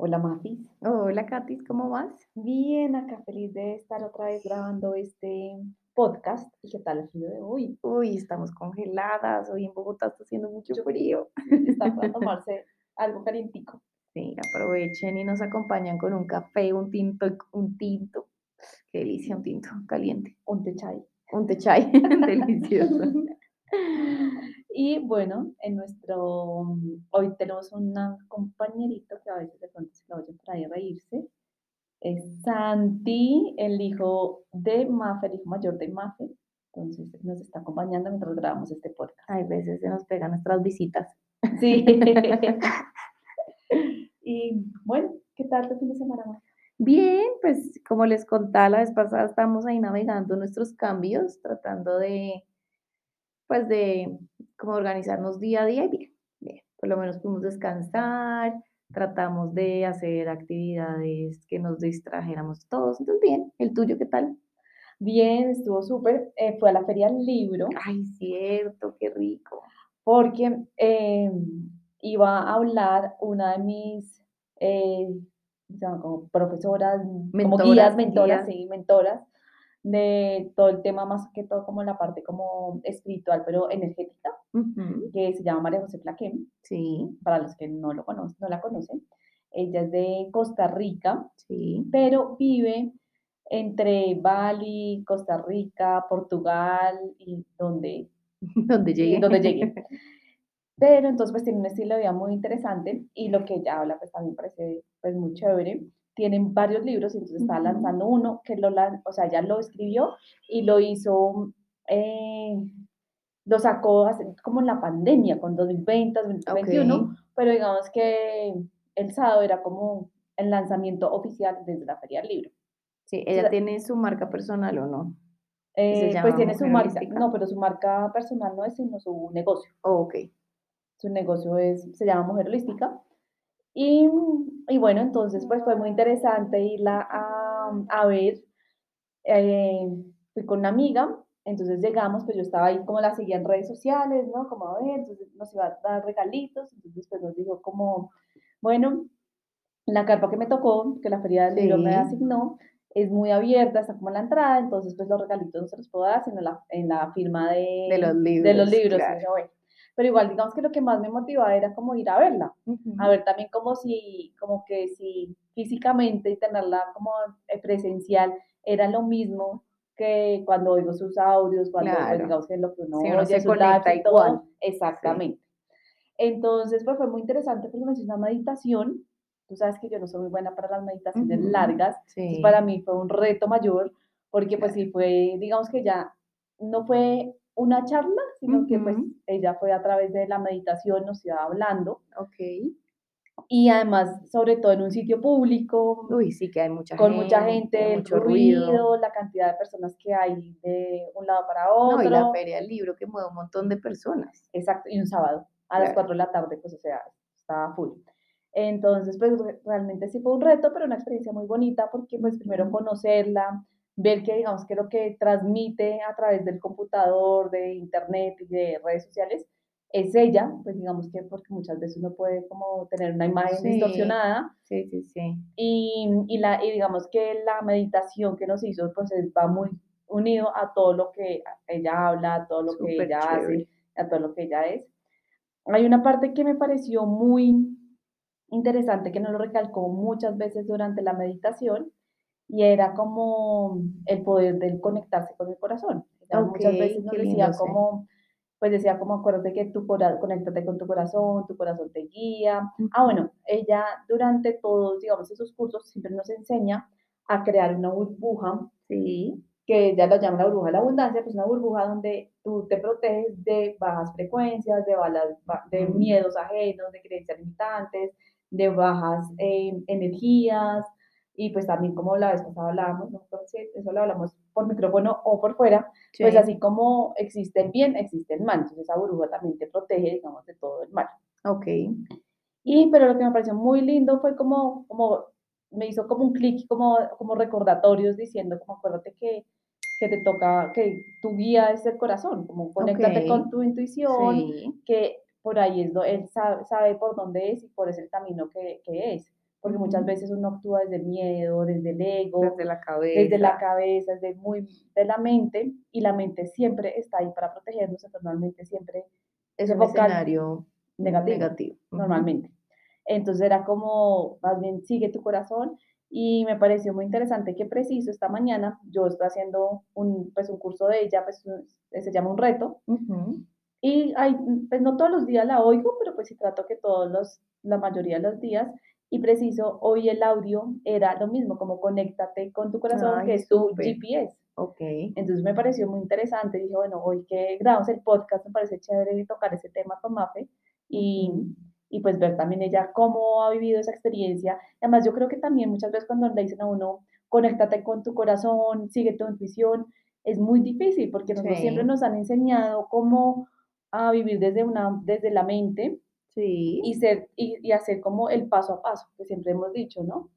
Hola Mafis. Hola Katis, ¿cómo vas? Bien, acá feliz de estar otra vez grabando este podcast. ¿Y qué tal el frío de hoy? Uy, estamos congeladas. Hoy en Bogotá está haciendo mucho frío. Está para tomarse algo calientico. Sí, aprovechen y nos acompañan con un café, un tinto, un tinto. Qué delicia, un tinto caliente. Un té chai. Un té chai, delicioso. Y bueno, en nuestro, hoy tenemos un compañerito que a veces de pronto se lo oyen por ahí reírse. Es Santi, el hijo de Mafe, el hijo mayor de Mafe. Entonces nos está acompañando mientras grabamos este podcast. Hay veces se nos pegan nuestras visitas. Sí. y bueno, ¿qué tal tu fin de semana? Mafe? Bien, pues como les contaba la vez pasada, estamos ahí navegando nuestros cambios, tratando de, pues de como organizarnos día a día y bien, bien. Por lo menos pudimos descansar, tratamos de hacer actividades que nos distrajéramos todos. Entonces, bien, ¿el tuyo qué tal? Bien, estuvo súper. Eh, fue a la feria del libro Ay, cierto, qué rico. porque eh, iba a hablar una de mis eh, como profesoras, como Mentoras, guías, mentoras, guías. sí, mentoras, de todo el tema más que todo como la parte como espiritual, pero energética, Ujú, que se llama María José Plaquem, Sí, para los que no lo conocen, no la conocen. Ella es de Costa Rica, sí. pero vive entre Bali, Costa Rica, Portugal y donde, Donde llegue. donde llegue. Pero entonces pues tiene un estilo de vida muy interesante y lo que ella habla pues también parece pues muy chévere. Tienen varios libros y entonces Ujú. lanzando uno que lo, o sea, ella lo escribió y lo hizo, eh, lo sacó como en la pandemia, con 2020, 2021, Ok. pero digamos que el sábado era como el lanzamiento oficial desde la Feria del Libro. Sí, ella sea- tiene su marca personal o no. Eh, pues tiene su marca, no, pero su marca personal no es sino su negocio. Oh, ok. Su negocio es, se llama Mujer Holística. Y, y bueno, entonces pues fue muy interesante irla a, a ver. Eh, fui con una amiga, entonces llegamos, pues yo estaba ahí como la seguía en redes sociales, ¿no? Como a ver, entonces nos iba a dar regalitos, entonces después nos dijo como, bueno, la carpa que me tocó, que la feria del libro me asignó, es muy abierta, está como en la entrada, entonces pues los regalitos no se los puedo dar, sino en la, en la firma de, De los de los libros, libros. y claro. yo, bueno. Pero igual, digamos que lo que más me motivaba era como ir a verla, a ver también como si, como que si físicamente y tenerla como eh, presencial era lo mismo que cuando oigo sus audios, cuando pues, Claro. digamos que lo que uno Sí, uno oye, se conecta y todo, igual. exactamente. Entonces, pues fue muy interesante porque me hice una meditación. Tú sabes que yo no soy muy buena para las meditaciones largas. Entonces, para mí fue un reto mayor porque pues sí fue, digamos que ya no fue una charla, sino que pues ella fue a través de la meditación, nos iba hablando Ok. y además, sobre todo en un sitio público, Uy, sí que hay mucha con gente, mucha gente, el mucho ruido, ruido. la cantidad de personas que hay de un lado para No, otro. y la feria del libro que mueve un montón de personas. Exacto, y un sábado a las Claro. 4 de la tarde, pues o sea, estaba full. Entonces, pues re- realmente sí fue un reto, pero una experiencia muy bonita porque pues primero conocerla, ver que digamos que lo que transmite a través del computador, de internet y de redes sociales es ella, pues digamos que porque muchas veces uno puede como tener una imagen Sí. distorsionada Sí, sí, sí. y, y, la, y digamos que la meditación que nos hizo pues es- va muy unido a todo lo que ella habla, a todo lo que ella hace, chévere. a todo lo que ella es. Hay una parte que me pareció muy interesante que nos lo recalcó muchas veces durante la meditación y era como el poder del conectarse con el corazón. Ella muchas veces nos decía lindo, como, pues decía como acuérdate que tu cora conéctate con tu corazón, tu corazón te guía. Ah, bueno, ella durante todos, digamos, esos cursos siempre nos enseña a crear una burbuja Sí. que ella lo llama la burbuja de la abundancia, pues una burbuja donde tú te proteges de bajas frecuencias, de, balas, ba- de Ujú. miedos ajenos, de creencias limitantes, de bajas eh, energías, y pues también como la vez pasada hablábamos, no sé si eso lo hablamos por micrófono o por fuera, pues Sí. así como existe el bien, existe el mal, entonces esa burbuja también te protege, digamos, de todo el mal. Ok. Y, pero lo que me pareció muy lindo fue como, como me hizo como un clic, como, como recordatorios diciendo, como acuérdate que, que te toca, que tu guía es el corazón, como conéctate con Ok. tu intuición, Sí. que por ahí es, él sabe, sabe por dónde es y por ese el camino que, que es. Porque muchas veces uno actúa desde el miedo, desde el ego, Desde la desde la cabeza. cabeza, desde muy de la mente, y la mente siempre está ahí para protegernos, entonces normalmente siempre Es un escenario negativo, negativo. Normalmente. Entonces era como, más bien, sigue tu corazón, y me pareció muy interesante que preciso esta mañana yo estoy haciendo un, pues, un curso de ella, pues, se llama Un Reto, Ujú. y hay, pues no todos los días la oigo, pero pues sí trato que todos los, la mayoría de los días, y preciso, hoy el audio era lo mismo, como conéctate con tu corazón, que Ay, es tu súper. GPS. Okey. Entonces me pareció muy interesante, dije, bueno, hoy que grabamos el podcast, me parece chévere tocar ese tema con Mafe, y, Ujú. y pues ver también ella cómo ha vivido esa experiencia. Además, yo creo que también muchas veces cuando le dicen a uno, conéctate con tu corazón, sigue tu intuición, es muy difícil, porque nosotros siempre nos han enseñado cómo a vivir desde una desde la mente Sí. y ser y y hacer como el paso a paso, que siempre hemos dicho, ¿no?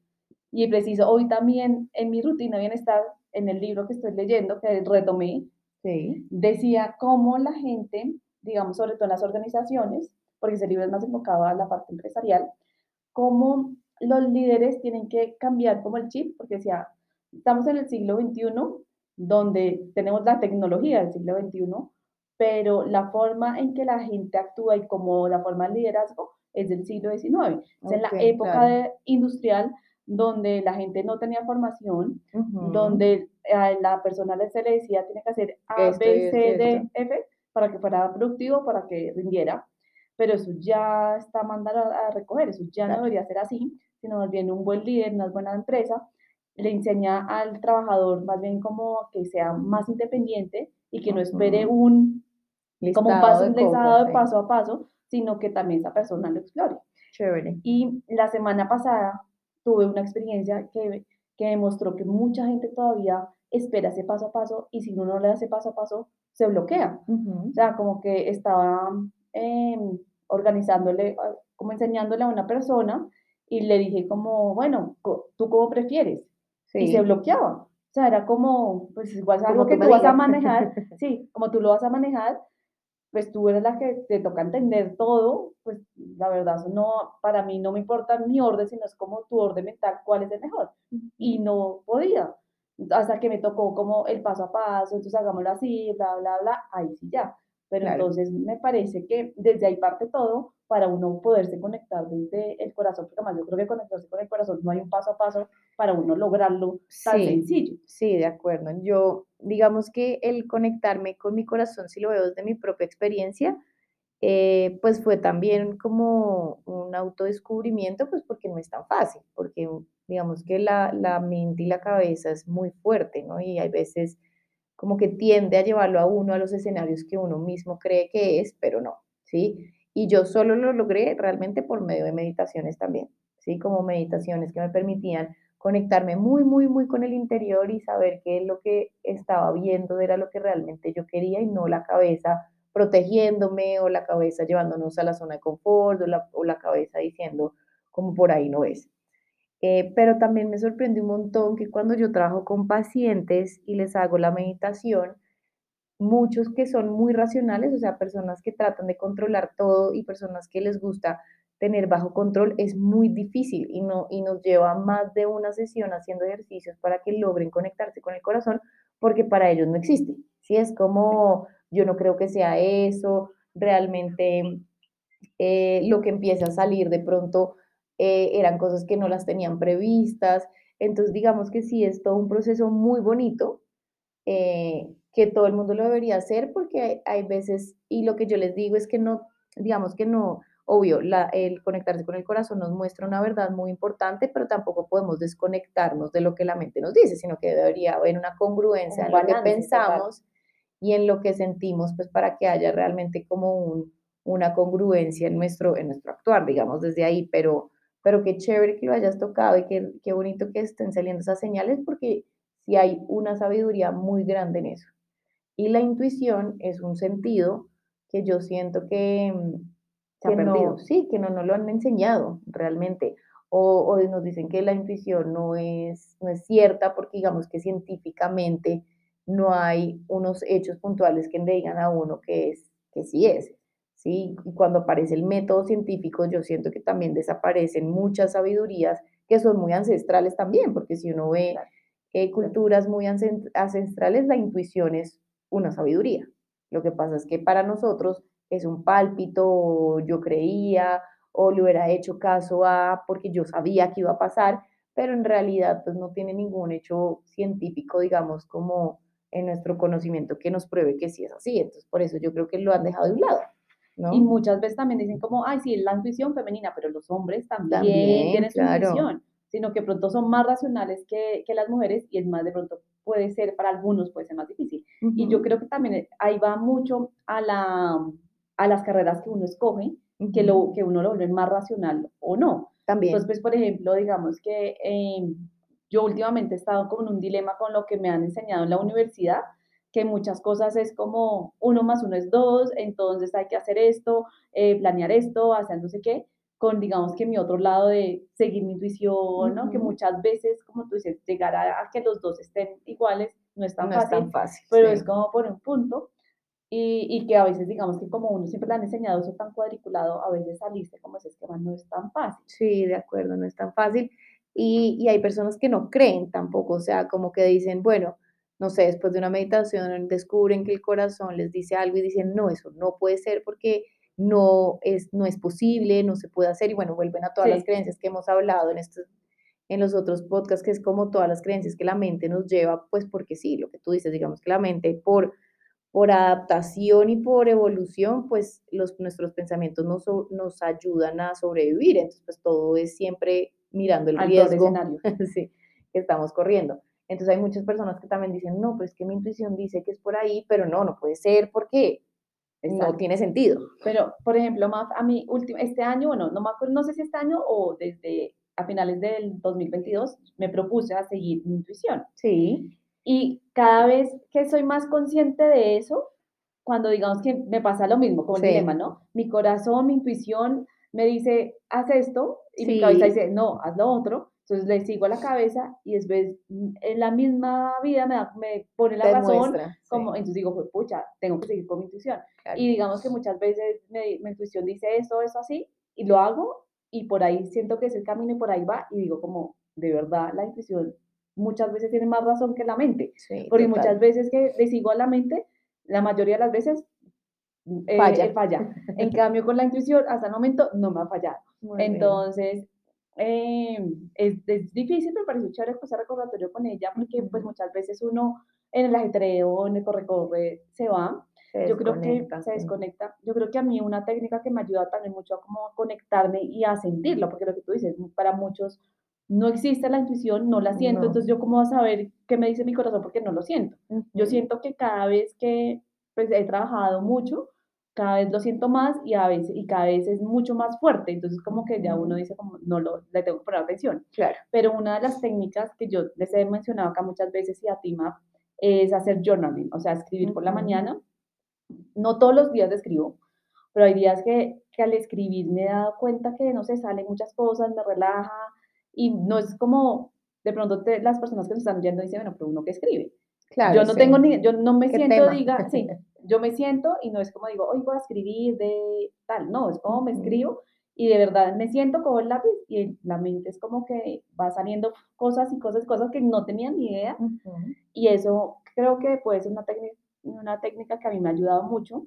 Y preciso, hoy también en mi rutina bienestar, en el libro que estoy leyendo, que retomé, Sí. decía cómo la gente, digamos, sobre todo en las organizaciones, porque ese libro es más enfocado a la parte empresarial, cómo los líderes tienen que cambiar como el chip, porque decía, estamos en el siglo XXI, donde tenemos la tecnología del siglo XXI, pero la forma en que la gente actúa y como la forma de liderazgo es del siglo XIX. Es en la época claro. de, industrial donde la gente no tenía formación, Ujú. donde a la persona se le decía tiene que hacer A, Esto B, C, esto. D, F para que fuera productivo, para que rindiera, pero eso ya está mandado a recoger, eso ya no Claro. debería ser así, sino más bien un buen líder, una buena empresa, le enseña al trabajador más bien como que sea más independiente y que no espere un, como un Listado paso, de un listado de sí. paso a paso, sino que también esa persona lo explore. Chévere. Y la semana pasada tuve una experiencia que, que demostró que mucha gente todavía espera ese paso a paso y si uno no le ese paso a paso, se bloquea. O Ujú. sea, como que estaba eh, organizándole, ah, como enseñándole a una persona y le dije como, bueno, ¿tú cómo prefieres? Y se Sí, bloqueaba. O sea, era como, pues igual es algo que tú vas a manejar, sí, como tú lo vas a manejar, pues tú eres la que te toca entender todo, pues la verdad, eso no, para mí no me importa mi orden, sino es como tu orden mental, cuál es el mejor. Y no podía, hasta que me tocó como el paso a paso, entonces hagámoslo así, bla, bla, bla, ahí sí ya. Pero Claro. entonces me parece que desde ahí parte todo para uno poderse conectar desde el corazón, porque además yo creo que conectarse con el corazón no hay un paso a paso para uno lograrlo tan Sí, sencillo. sí, de acuerdo. Yo, digamos que el conectarme con mi corazón, si lo veo desde mi propia experiencia, eh, pues fue también como un autodescubrimiento, pues porque no es tan fácil, porque digamos que la, la mente y la cabeza es muy fuerte, ¿no? Y hay veces como que tiende a llevarlo a uno a los escenarios que uno mismo cree que es, pero no, ¿sí? Y yo solo lo logré realmente por medio de meditaciones también, ¿sí? Como meditaciones que me permitían conectarme muy, muy, muy con el interior y saber que lo que estaba viendo era lo que realmente yo quería y no la cabeza protegiéndome o la cabeza llevándonos a la zona de confort o la, o la cabeza diciendo como por ahí no es. Eh, pero también me sorprende un montón que cuando yo trabajo con pacientes y les hago la meditación, muchos que son muy racionales, o sea, personas que tratan de controlar todo y personas que les gusta tener bajo control, es muy difícil y, no, y nos lleva más de una sesión haciendo ejercicios para que logren conectarse con el corazón, porque para ellos no existe. Si es como, yo no creo que sea eso, realmente eh, lo que empieza a salir de pronto eh, eran cosas que no las tenían previstas. Entonces, digamos que sí, es todo un proceso muy bonito eh, que todo el mundo lo debería hacer porque hay, hay veces, y lo que yo les digo es que no, digamos que no, obvio, la, el conectarse con el corazón nos muestra una verdad muy importante, pero tampoco podemos desconectarnos de lo que la mente nos dice, sino que debería haber una congruencia Un en lo que total. pensamos y en lo que sentimos, pues para que haya realmente como un, una congruencia en nuestro, en nuestro actuar, digamos, desde ahí, pero, pero qué chévere que lo hayas tocado y qué, qué bonito que estén saliendo esas señales porque sí hay una sabiduría muy grande en eso. Y la intuición es un sentido que yo siento que mm, ha Que perdido, no, sí, que no nos lo han enseñado realmente. O, o nos dicen que la intuición no es, no es cierta porque digamos que científicamente no hay unos hechos puntuales que le digan a uno que, es, que sí es. ¿Sí? Y cuando aparece el método científico, yo siento que también desaparecen muchas sabidurías que son muy ancestrales también, porque si uno ve eh, culturas muy ancestrales, la intuición es una sabiduría. Lo que pasa es que para nosotros es un pálpito, yo creía, o le hubiera hecho caso a porque yo sabía que iba a pasar, pero en realidad pues no tiene ningún hecho científico, digamos, como en nuestro conocimiento que nos pruebe que sí es así. Entonces, por eso yo creo que lo han dejado de un lado. ¿No? Y muchas veces también dicen como, ay, sí, es la intuición femenina, pero los hombres también, tienen su intuición, sino que pronto son más racionales que, que, las mujeres y es más, de pronto puede ser, para algunos puede ser más difícil. Y yo creo que también ahí va mucho a, la, a las carreras que uno escoge, que, lo, que uno lo vuelve más racional o no. También. Entonces, pues, por ejemplo, digamos que eh, yo últimamente he estado como en un dilema con lo que me han enseñado en la universidad, que muchas cosas es como uno más uno es dos, entonces hay que hacer esto, eh, planear esto, hacer no sé qué, con digamos que mi otro lado de seguir mi intuición, ¿no? Que muchas veces, como tú dices, llegar a, que los dos estén iguales no es tan, no fácil, es tan fácil, pero es como por un punto. Y, y, que a veces, digamos que como uno siempre le han enseñado eso tan cuadriculado, a veces salirse como ese esquema no es tan fácil. Sí, de acuerdo, no es tan fácil. Y, y hay personas que no creen tampoco, o sea, como que dicen, bueno, no sé, después de una meditación descubren que el corazón les dice algo y dicen, no, eso no puede ser porque no es, no es posible, no se puede hacer, y bueno, vuelven a todas las creencias que hemos hablado en estos, en los otros podcasts, que es como todas las creencias que la mente nos lleva, pues porque sí, lo que tú dices, digamos que la mente por, por adaptación y por evolución, pues los, nuestros pensamientos nos, nos ayudan a sobrevivir, entonces pues todo es siempre mirando el riesgo sí, que estamos corriendo. Entonces hay muchas personas que también dicen, no, pues que mi intuición dice que es por ahí, pero no, no puede ser porque no tiene sentido. Pero, por ejemplo, a mí, este año, bueno, no me acuerdo, no sé si este año o desde a finales del 2022, me propuse a seguir mi intuición. Sí. Y cada vez que soy más consciente de eso, cuando digamos que me pasa lo mismo, como el dilema, ¿no? Mi corazón, mi intuición me dice, haz esto, y mi cabeza dice, no, haz lo otro. Entonces le sigo a la cabeza y después mm, en la misma vida me, me pone la razón. como, Entonces digo, pucha, tengo que seguir con mi intuición. Y digamos que muchas veces mi, intuición dice eso, eso así, y lo hago y por ahí siento que es el camino y por ahí va y digo como, de verdad, la intuición muchas veces tiene más razón que la mente. porque muchas veces que le sigo a la mente, la mayoría de las veces eh, falla. falla. En cambio, con la intuición, hasta el momento no me ha fallado. Entonces, eh, es, es, difícil, pero parece chévere pasar recordatorio con ella, porque pues muchas veces uno en el ajetreo, en el corre-corre, se va. yo creo que se desconecta. Yo creo que a mí una técnica que me ayuda también mucho a como conectarme y a sentirlo, porque lo que tú dices, para muchos no existe la intuición, no la siento, entonces yo cómo voy a saber qué me dice mi corazón porque no lo siento. Yo siento que cada vez que pues, he trabajado mucho, cada vez lo siento más y a veces y cada vez es mucho más fuerte, entonces como que ya uno dice como no lo le tengo que poner atención. Claro. Pero una de las técnicas que yo les he mencionado acá muchas veces y a ti es hacer journaling, o sea, escribir por la mañana. No todos los días escribo, pero hay días que, que al escribir me he dado cuenta que no se salen muchas cosas, me relaja y no es como de pronto las personas que se están yendo dicen, bueno, pero uno que escribe. Claro, yo no tengo ni, yo no me siento, diga, sí, yo me siento y no es como digo, hoy voy a escribir de tal, no, es como me escribo y de verdad me siento con el lápiz y la mente es como que va saliendo cosas y cosas, cosas que no tenía ni idea y eso creo que puede ser una técnica, una técnica que a mí me ha ayudado mucho,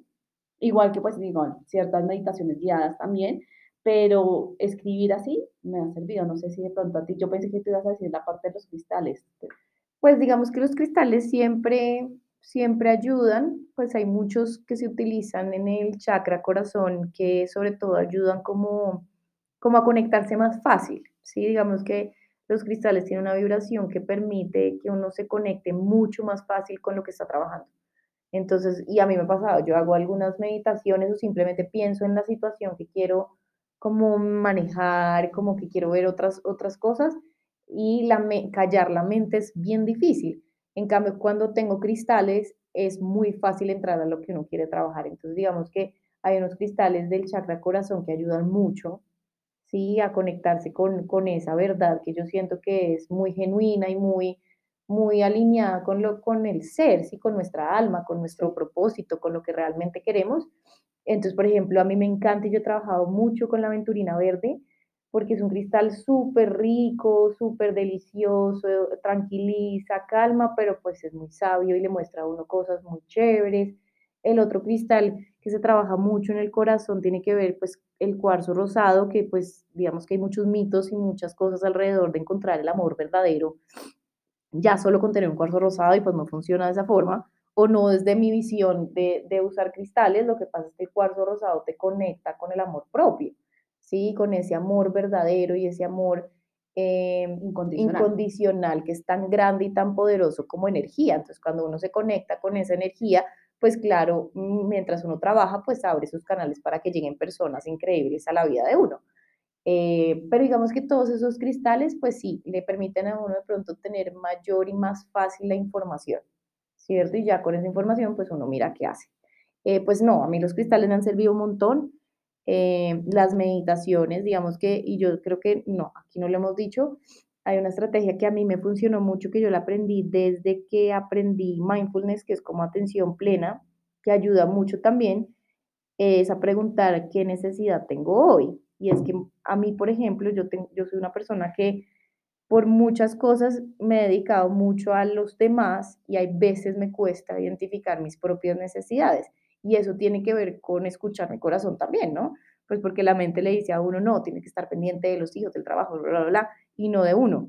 igual que pues digo, ciertas meditaciones guiadas también, pero escribir así me ha servido, no sé si de pronto a ti, yo pensé que tú ibas a decir la parte de los cristales. Pues digamos que los cristales siempre siempre ayudan, pues hay muchos que se utilizan en el chakra corazón que sobre todo ayudan como, como a conectarse más fácil, ¿sí? Digamos que los cristales tienen una vibración que permite que uno se conecte mucho más fácil con lo que está trabajando. Entonces, y a mí me ha pasado, yo hago algunas meditaciones o simplemente pienso en la situación que quiero como manejar, como que quiero ver otras, otras cosas y la callar la mente es bien difícil. En cambio, cuando tengo cristales, es muy fácil entrar a lo que uno quiere trabajar. Entonces, digamos que hay unos cristales del chakra corazón que ayudan mucho, ¿sí? A conectarse con, con esa verdad que yo siento que es muy genuina y muy, muy alineada con, lo, con el ser, ¿sí? Con nuestra alma, con nuestro propósito, con lo que realmente queremos. Entonces, por ejemplo, a mí me encanta y yo he trabajado mucho con la aventurina verde porque es un cristal súper rico, súper delicioso, tranquiliza, calma, pero pues es muy sabio y le muestra a uno cosas muy chéveres. El otro cristal que se trabaja mucho en el corazón tiene que ver pues el cuarzo rosado, que pues digamos que hay muchos mitos y muchas cosas alrededor de encontrar el amor verdadero, ya solo con tener un cuarzo rosado y pues no funciona de esa forma, o no desde mi visión de, de usar cristales, lo que pasa es que el cuarzo rosado te conecta con el amor propio ¿sí? Con ese amor verdadero y ese amor em, incondicional. incondicional que es tan grande y tan poderoso como energía. Entonces, cuando uno se conecta con esa energía, pues claro, mm, mientras uno trabaja, pues abre sus canales para que lleguen personas increíbles a la vida de uno. Eh, pero digamos que todos esos cristales, pues sí, le permiten a uno de pronto tener mayor y más fácil la información, ¿cierto? Y ya con esa información, pues uno mira qué hace. Eh, pues no, a mí los cristales me han servido un montón. Eh, las meditaciones, digamos que, y yo creo que no, aquí no lo hemos dicho, hay una estrategia que a mí me funcionó mucho, que yo la aprendí desde que aprendí mindfulness, que es como atención plena, que ayuda mucho también, es a preguntar qué necesidad tengo hoy. Y es que a mí, por ejemplo, yo, tengo, yo soy una persona que por muchas cosas me he dedicado mucho a los demás y hay veces me cuesta identificar mis propias necesidades. Y eso tiene que ver con escuchar mi corazón también, ¿no? Pues porque la mente le dice a uno, no, tiene que estar pendiente de los hijos, del trabajo, bla, bla, bla, y no de uno.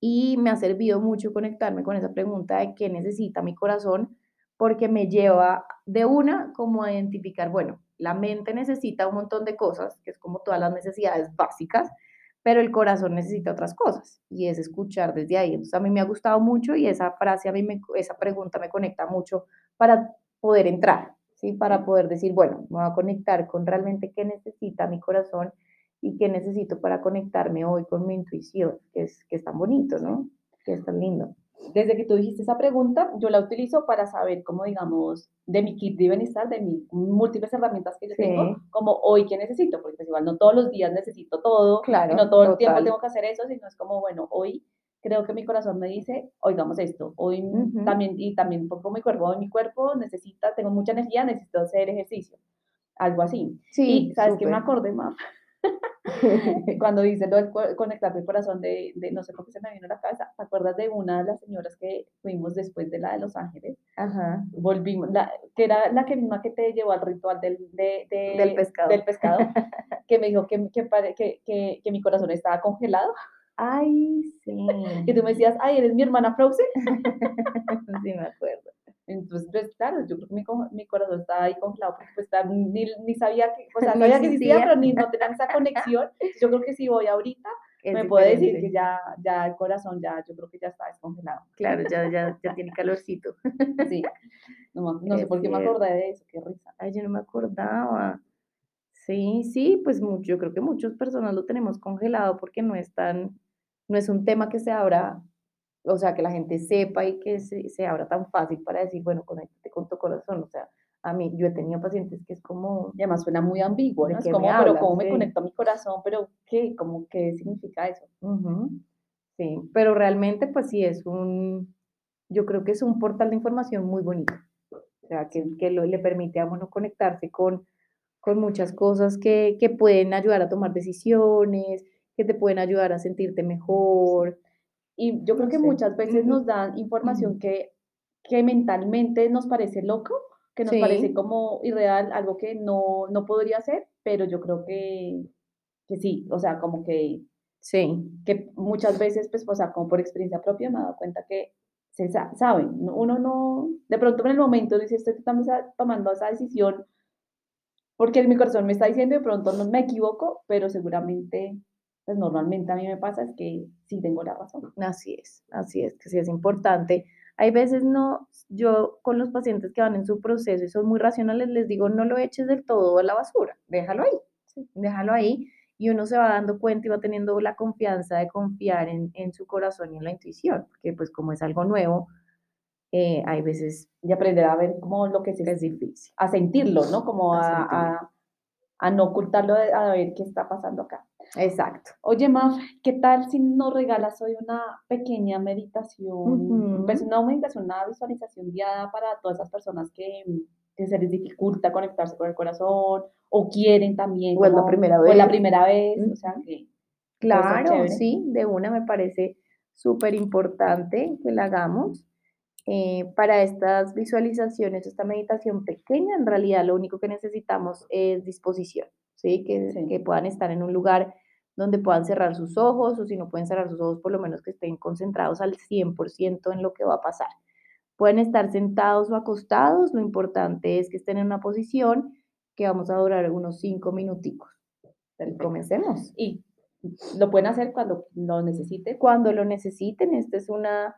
Y me ha servido mucho conectarme con esa pregunta de qué necesita mi corazón, porque me lleva de una como a identificar, bueno, la mente necesita un montón de cosas, que es como todas las necesidades básicas, pero el corazón necesita otras cosas y es escuchar desde ahí. Entonces a mí me ha gustado mucho y esa frase, a mí esa pregunta me conecta mucho para poder entrar, ¿sí? Para poder decir, bueno, me voy a conectar con realmente qué necesita mi corazón y qué necesito para conectarme hoy con mi intuición, que es, que es tan bonito, ¿no? Que es tan lindo. Desde que tú dijiste esa pregunta, yo la utilizo para saber cómo, digamos, de mi kit de bienestar, de mis múltiples herramientas que yo tengo, como hoy qué necesito, porque pues igual no todos los días necesito todo, claro, no todo el tiempo tengo que hacer eso, sino es como, bueno, hoy creo que mi corazón me dice, oigamos esto, hoy también, y también un poco mi cuerpo, hoy mi cuerpo necesita, tengo mucha energía, necesito hacer ejercicio, algo así. Sí, y sabes que me acordé más. Cuando dice lo de conectar mi corazón de, de, no sé por qué se me vino a la cabeza, ¿te acuerdas de una de las señoras que fuimos después de la de Los Ángeles? Ajá. Volvimos, la, que era la que misma que te llevó al ritual del, de, del pescado, del pescado que me dijo que, que, que, que mi corazón estaba congelado. Ay, sí. Que tú me decías, ay, eres mi hermana Frozen. sí, me acuerdo. Entonces, pues claro, yo creo que mi, mi corazón estaba ahí congelado porque pues ni, ni sabía que, o sea, sabía que existía, pero ni no tenía esa conexión. Yo creo que si voy ahorita, me puede decir que ya, ya el corazón, ya, yo creo que ya está descongelado. Claro, ya, ya, ya tiene calorcito. Sí. No, no sé por qué me acordé de eso, qué risa. Ay, yo no me acordaba. Sí, sí, pues mucho, yo creo que muchas personas lo tenemos congelado porque no es tan no es un tema que se abra, o sea, que la gente sepa y que se, se abra tan fácil para decir, bueno, conéctate con tu corazón, o sea, a mí, yo he tenido pacientes que es como... Y además suena muy ambiguo, ¿no? Es como, pero ¿cómo me conecto a mi corazón? Pero, ¿qué? ¿Cómo, ¿Qué significa eso? Sí, pero realmente, pues sí, es un... Yo creo que es un portal de información muy bonito. O sea, que, que le permite a uno conectarse con, con muchas cosas que, que pueden ayudar a tomar decisiones, que te pueden ayudar a sentirte mejor. Y yo creo que muchas veces nos dan información que, que mentalmente nos parece loco, que nos parece como irreal, algo que no, no podría ser, pero yo creo que, que sí, o sea, como que sí, que muchas veces, pues, o sea, como por experiencia propia me he dado cuenta que se saben, uno no, de pronto en el momento dice, estoy tomando esa decisión porque mi corazón me está diciendo, de pronto no me equivoco, pero seguramente pues normalmente a mí me pasa es que sí tengo la razón. Así es, así es, que sí es importante. Hay veces no, yo con los pacientes que van en su proceso y son muy racionales, les digo, no lo eches del todo a la basura, déjalo ahí, déjalo ahí y uno se va dando cuenta y va teniendo la confianza de confiar en, en su corazón y en la intuición, porque pues como es algo nuevo, eh, hay veces... Y aprender a ver cómo lo que es, es difícil. A sentirlo, ¿no? Como a, a, a, no ocultarlo, a ver qué está pasando acá. Exacto. Oye, Maf, ¿qué tal si nos regalas hoy una pequeña meditación? Pues una meditación, una visualización guiada para todas esas personas que, que se les dificulta conectarse con el corazón o quieren también O es la primera o es la vez. primera vez, o sea que Claro, sí, de una me parece súper importante que la hagamos. Eh, para estas visualizaciones, esta meditación pequeña, en realidad lo único que necesitamos es disposición, ¿sí? Que, Sí. que puedan estar en un lugar donde puedan cerrar sus ojos o si no pueden cerrar sus ojos, por lo menos que estén concentrados al 100% en lo que va a pasar. Pueden estar sentados o acostados, lo importante es que estén en una posición que vamos a durar unos cinco minuticos. Perfecto. Comencemos. y lo pueden hacer cuando lo necesiten. cuando lo necesiten. Esta es una,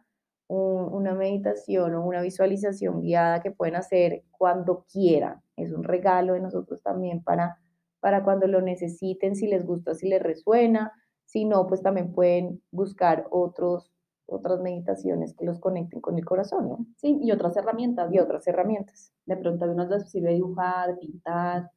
un- una meditación o una visualización guiada que pueden hacer cuando quieran. Es un regalo de nosotros también para, para cuando lo necesiten, si les gusta, si les resuena. Si no, pues también pueden buscar otros, otras meditaciones que los conecten con el corazón ¿no? Sí, y otras herramientas. y otras herramientas. De pronto a unos les sirve dibujar, pintar,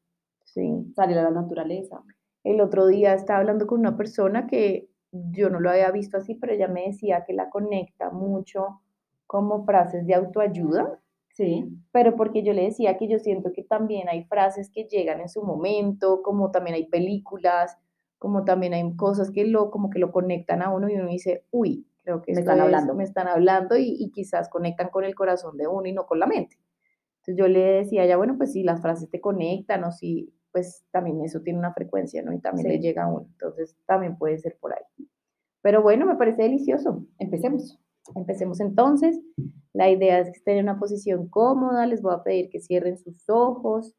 Sí. salir a la naturaleza. El otro día estaba hablando con una persona que yo no lo había visto así, pero ella me decía que la conecta mucho como frases de autoayuda, Sí, pero porque yo le decía que yo siento que también hay frases que llegan en su momento, como también hay películas, como también hay cosas que lo, como que lo conectan a uno y uno dice, uy, creo que Me están es- hablando. me están hablando y, y quizás conectan con el corazón de uno y no con la mente. Entonces yo le decía a ella, bueno, pues si las frases te conectan o si, pues también eso tiene una frecuencia, ¿no? Y también le llega a uno. Entonces también puede ser por ahí. Pero bueno, me parece delicioso. empecemos. Empecemos entonces. La idea es que estén en una posición cómoda. Les voy a pedir que cierren sus ojos.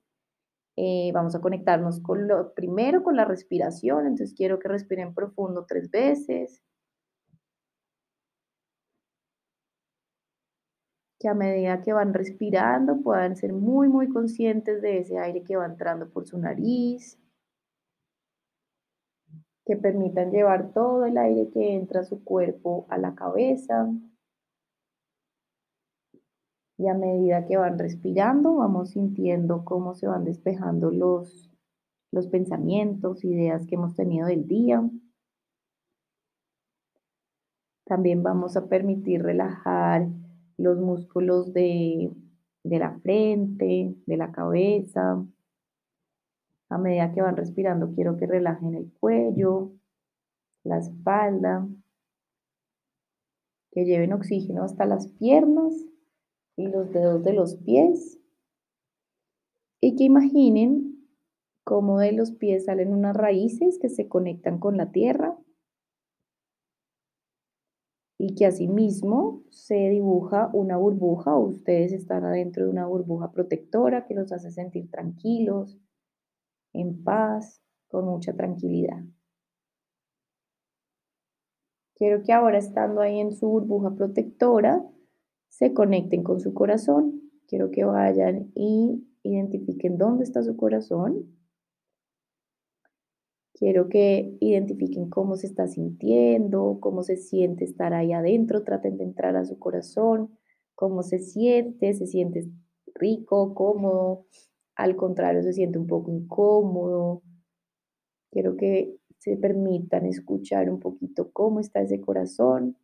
Eh, vamos a conectarnos con lo primero con la respiración. Entonces quiero que respiren profundo tres veces. Que a medida que van respirando puedan ser muy, muy conscientes de ese aire que va entrando por su nariz. Que permitan llevar todo el aire que entra a su cuerpo a la cabeza. Y a medida que van respirando, vamos sintiendo cómo se van despejando los, los pensamientos, ideas que hemos tenido del día. También vamos a permitir relajar los músculos de, de la frente, de la cabeza. A medida que van respirando, quiero que relajen el cuello, la espalda, que lleven oxígeno hasta las piernas y los dedos de los pies. Y que imaginen cómo de los pies salen unas raíces que se conectan con la tierra y que asimismo se dibuja una burbuja ustedes están adentro de una burbuja protectora que los hace sentir tranquilos, en paz, con mucha tranquilidad. Quiero que ahora estando ahí en su burbuja protectora, se conecten con su corazón. Quiero que vayan y identifiquen dónde está su corazón. Quiero que identifiquen cómo se está sintiendo, cómo se siente estar ahí adentro. Traten de entrar a su corazón, cómo se siente, se siente rico, cómodo. Al contrario, se siente un poco incómodo. Quiero que se permitan escuchar un poquito cómo está ese corazón,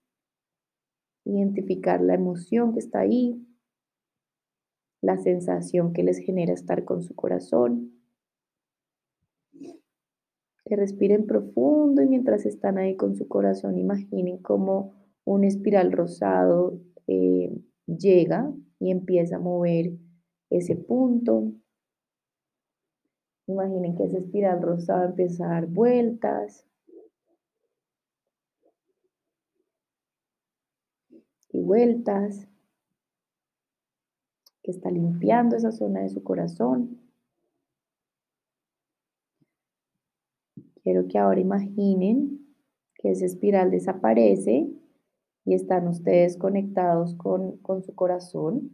identificar la emoción que está ahí, la sensación que les genera estar con su corazón. Que respiren profundo y mientras están ahí con su corazón, imaginen cómo un espiral rosado eh, llega y empieza a mover ese punto. Imaginen que ese espiral rosado empieza a dar vueltas. Y vueltas. Que está limpiando esa zona de su corazón. Quiero que ahora imaginen que esa espiral desaparece y están ustedes conectados con, con su corazón.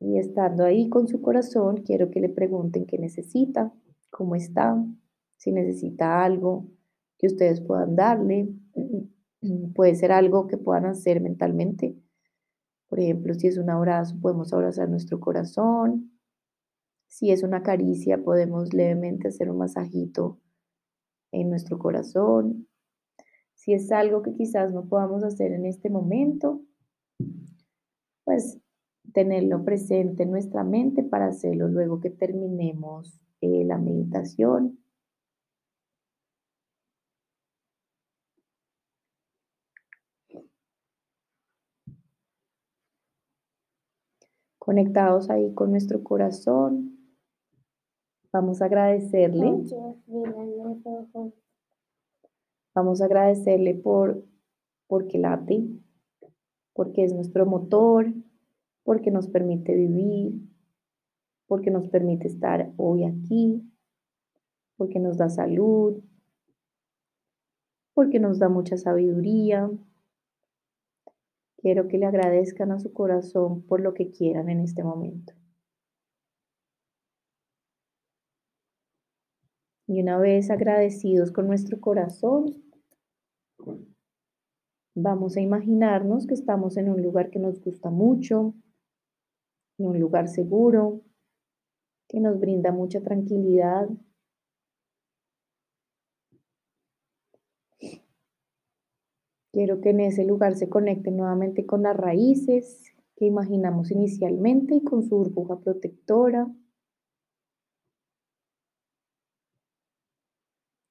Y estando ahí con su corazón, quiero que le pregunten qué necesita, cómo está, si necesita algo que ustedes puedan darle. Puede ser algo que puedan hacer mentalmente. Por ejemplo, si es un abrazo, podemos abrazar nuestro corazón. Si es una caricia, podemos levemente hacer un masajito en nuestro corazón. Si es algo que quizás no podamos hacer en este momento, pues tenerlo presente en nuestra mente para hacerlo luego que terminemos eh, la meditación. Conectados ahí con nuestro corazón. Vamos a agradecerle. Vamos a agradecerle por porque late, porque es nuestro motor, porque nos permite vivir, porque nos permite estar hoy aquí, porque nos da salud, porque nos da mucha sabiduría. Quiero que le agradezcan a su corazón por lo que quieran en este momento. Y una vez agradecidos con nuestro corazón, vamos a imaginarnos que estamos en un lugar que nos gusta mucho, en un lugar seguro, que nos brinda mucha tranquilidad. Quiero que en ese lugar se conecte nuevamente con las raíces que imaginamos inicialmente y con su burbuja protectora.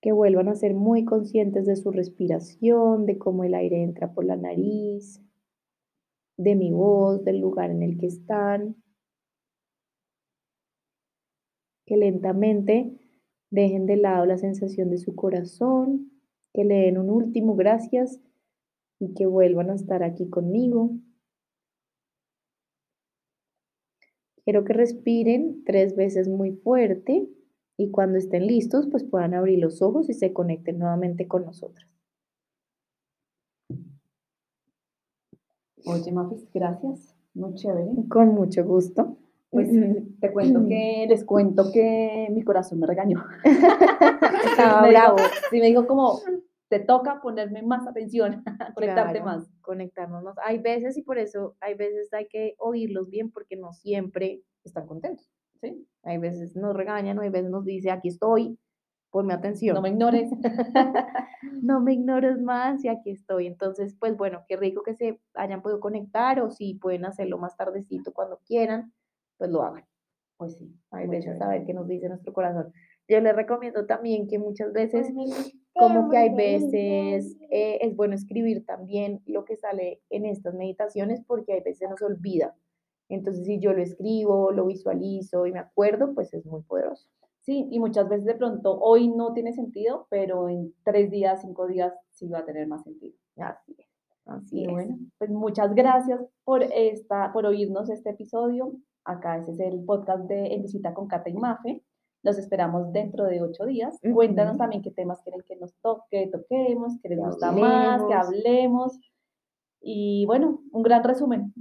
Que vuelvan a ser muy conscientes de su respiración, de cómo el aire entra por la nariz, de mi voz, del lugar en el que están. Que lentamente dejen de lado la sensación de su corazón, que le den un último gracias y que vuelvan a estar aquí conmigo. Quiero que respiren tres veces muy fuerte y cuando estén listos, pues puedan abrir los ojos y se conecten nuevamente con nosotros. Oye, Mafis, gracias. Muy chévere. Con mucho gusto. Pues te cuento que, les cuento que mi corazón me regañó. Estaba bravo. sí, me dijo como, te toca ponerme más atención, conectarte más. Conectarnos más. Hay veces, y por eso hay veces hay que oírlos bien porque no siempre están contentos. ¿Sí? Hay veces nos regañan, hay veces nos dice, aquí estoy, ponme atención. No me ignores. no me ignores más y aquí estoy. Entonces, pues bueno, qué rico que se hayan podido conectar o si pueden hacerlo más tardecito cuando quieran, pues lo hagan. Pues sí, hay veces a ver qué nos dice nuestro corazón. Yo les recomiendo también que muchas veces, como que hay veces eh, es bueno escribir también lo que sale en estas meditaciones porque hay veces nos olvida entonces, si yo lo escribo, lo visualizo y me acuerdo, pues es muy poderoso. Sí, y muchas veces de pronto hoy no tiene sentido, pero en tres días, cinco días sí va a tener más sentido. Así es. Así bueno, pues muchas gracias por, esta, por oírnos este episodio. Acá ese es el podcast de En Visita con Cata y Mafe. Los esperamos dentro de ocho días. Cuéntanos también qué temas quieren que nos toque, toquemos, que les gusta más, que hablemos. Y bueno, un gran resumen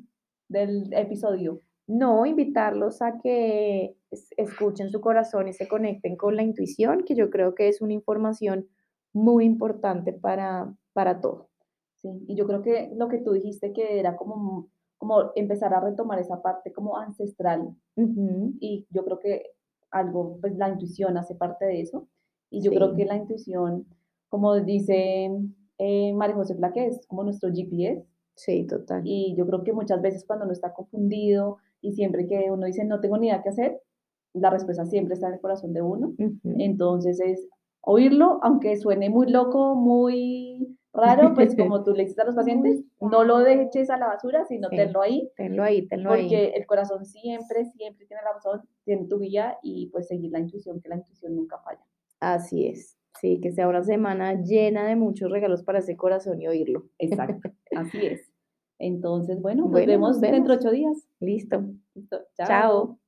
del episodio? No, invitarlos a que escuchen su corazón y se conecten con la intuición, que yo creo que es una información muy importante para, para todo. Sí, y yo creo que lo que tú dijiste que era como, como empezar a retomar esa parte como ancestral. Y yo creo que algo, pues la intuición hace parte de eso. Y yo creo que la intuición, como dice eh, María José Flaque, es como nuestro GPS. Sí, total. Y yo creo que muchas veces cuando uno está confundido y siempre que uno dice no tengo ni idea qué hacer, la respuesta siempre está en el corazón de uno. Entonces es oírlo, aunque suene muy loco, muy raro, pues como tú le dices a los pacientes, no lo dejes a la basura, sino tenlo ahí. Tenlo ahí, tenlo ahí. Porque el corazón siempre, siempre tiene la razón, tiene tu guía y pues seguir la intuición, que la intuición nunca falla. Así es. Sí, que sea una semana llena de muchos regalos para ese corazón y oírlo. Exacto, así es. Entonces, bueno, nos vemos, dentro de ocho días. Listo. Listo. Chao.